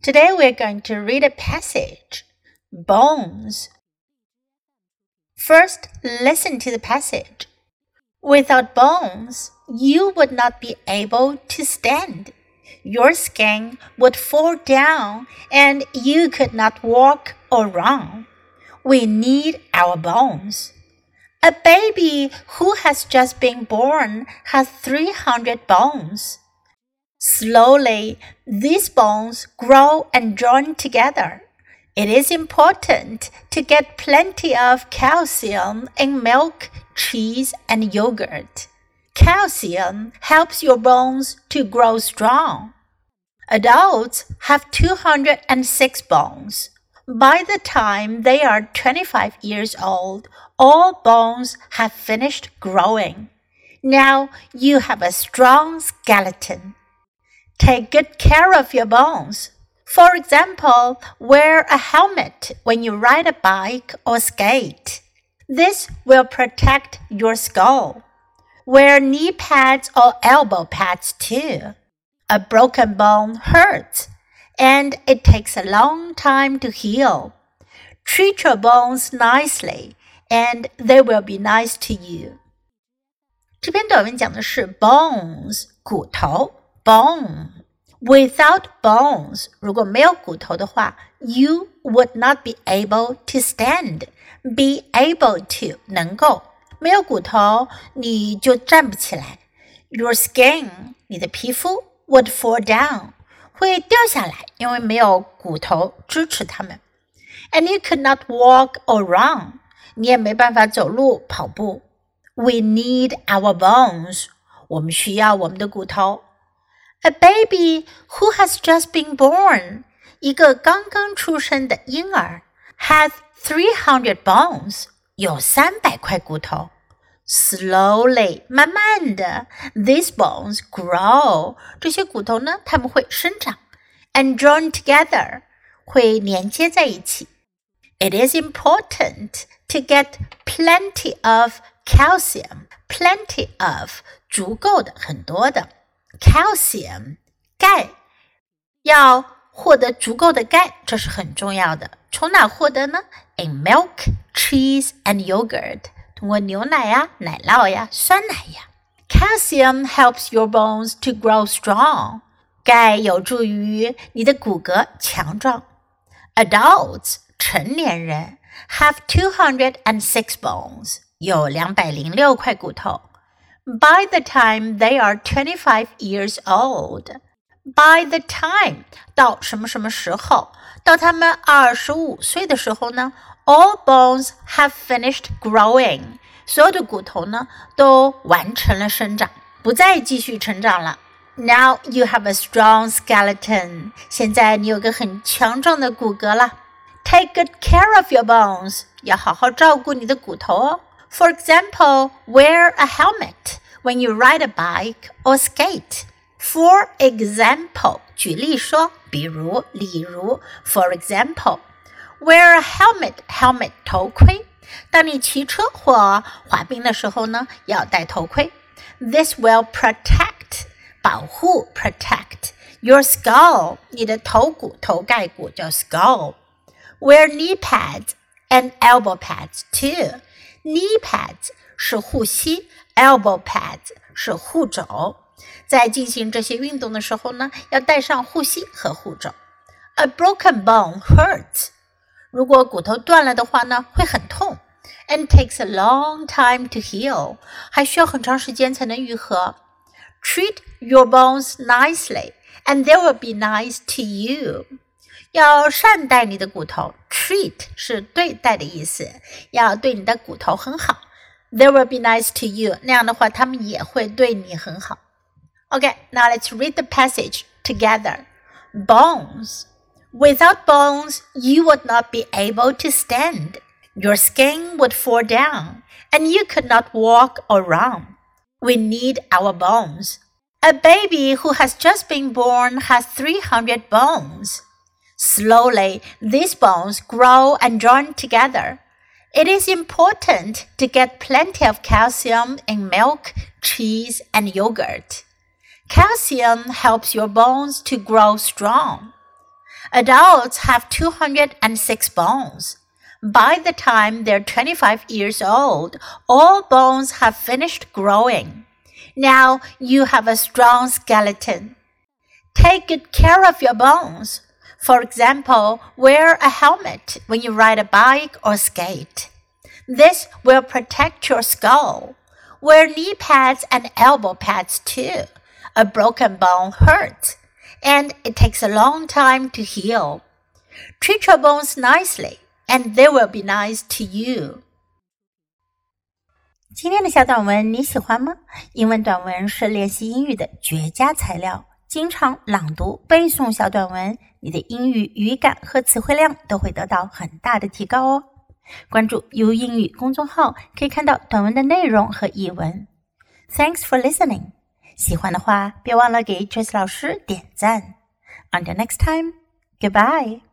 Today we're going to read a passage Bones. First, listen to the passage. Without bones, you would not be able to stand. Your skin would fall down and you could not walk or run. We need our bones. A baby who has just been born has 300 bones. Slowly, these bones grow and join together. It is important to get plenty of calcium in milk, cheese, and yogurt. Calcium helps your bones to grow strong. Adults have 206 bones. By the time they are 25 years old, all bones have finished growing. Now you have a strong skeleton. Take good care of your bones. For example, wear a helmet when you ride a bike or skate. This will protect your skull. Wear knee pads or elbow pads too. A broken bone hurts and it takes a long time to heal. Treat your bones nicely and they will be nice to you. 这篇短文讲的是 bones 骨头 bone。Without bones，如果没有骨头的话，you would not be able to stand. Be able to 能够，没有骨头你就站不起来。Your skin 你的皮肤 would fall down 会掉下来，因为没有骨头支持它们。And you could not walk or run，你也没办法走路跑步。We need our bones，我们需要我们的骨头。 A baby who has just been born，一个刚刚出生的婴儿，has three hundred bones，有三百块骨头。Slowly，慢慢的，these bones grow，这些骨头呢，它们会生长，and join together，会连接在一起。It is important to get plenty of calcium，plenty of，足够的，很多的。 calcium 钙，要获得足够的钙，这是很重要的。从哪获得呢？In milk, cheese and yogurt，通过牛奶呀、奶酪呀、酸奶呀。Calcium helps your bones to grow strong，钙有助于你的骨骼强壮。Adults 成年人 have two hundred and six bones，有两百零六块骨头。 by the time they are 25 years old. By the time 到什么什么时候？到他们二十五岁的时候呢？All bones have finished growing. 所有的骨头呢都完成了生长，不再继续成长了。Now you have a strong skeleton. 现在你有个很强壮的骨骼了。Take good care of your bones. 要好好照顾你的骨头哦。 For example, wear a helmet when you ride a bike or skate. For example, 举例说，比如，例如，For example, wear a helmet. Helmet 头盔。当你骑车或滑冰的时候呢，要戴头盔。This will protect 保护 protect your skull 你的头骨头盖骨叫 skull. Wear knee pads and elbow pads too. Knee pads 是护膝，elbow pads 是护肘。在进行这些运动的时候呢，要带上护膝和护肘。A broken bone hurts。如果骨头断了的话呢，会很痛。And takes a long time to heal，还需要很长时间才能愈合。Treat your bones nicely, and they will be nice to you. 要善待你的骨头，treat 是对待的意思，要对你的骨头很好。They will be nice to you，那样的话，他们也会对你很好。Okay, now let's read the passage together. Bones. Without bones, you would not be able to stand. Your skin would fall down, and you could not walk or run. We need our bones. A baby who has just been born has 300 bones. Slowly, these bones grow and join together. It is important to get plenty of calcium in milk, cheese, and yogurt. Calcium helps your bones to grow strong. Adults have 206 bones. By the time they're 25 years old, all bones have finished growing. Now you have a strong skeleton. Take good care of your bones. For example, wear a helmet when you ride a bike or skate. This will protect your skull. Wear knee pads and elbow pads too. A broken bone hurts, and it takes a long time to heal. Treat your bones nicely and they will be nice to you. 今天的小短文你喜欢吗？英文短文是练习英语的绝佳材料。 经常朗读背诵小短文，你的英语语感和词汇量都会得到很大的提高哦。关注 U 英语公众号，可以看到短文的内容和译文。Thanks for listening。喜欢的话，别忘了给 Trace 老师点赞。Until next time, goodbye.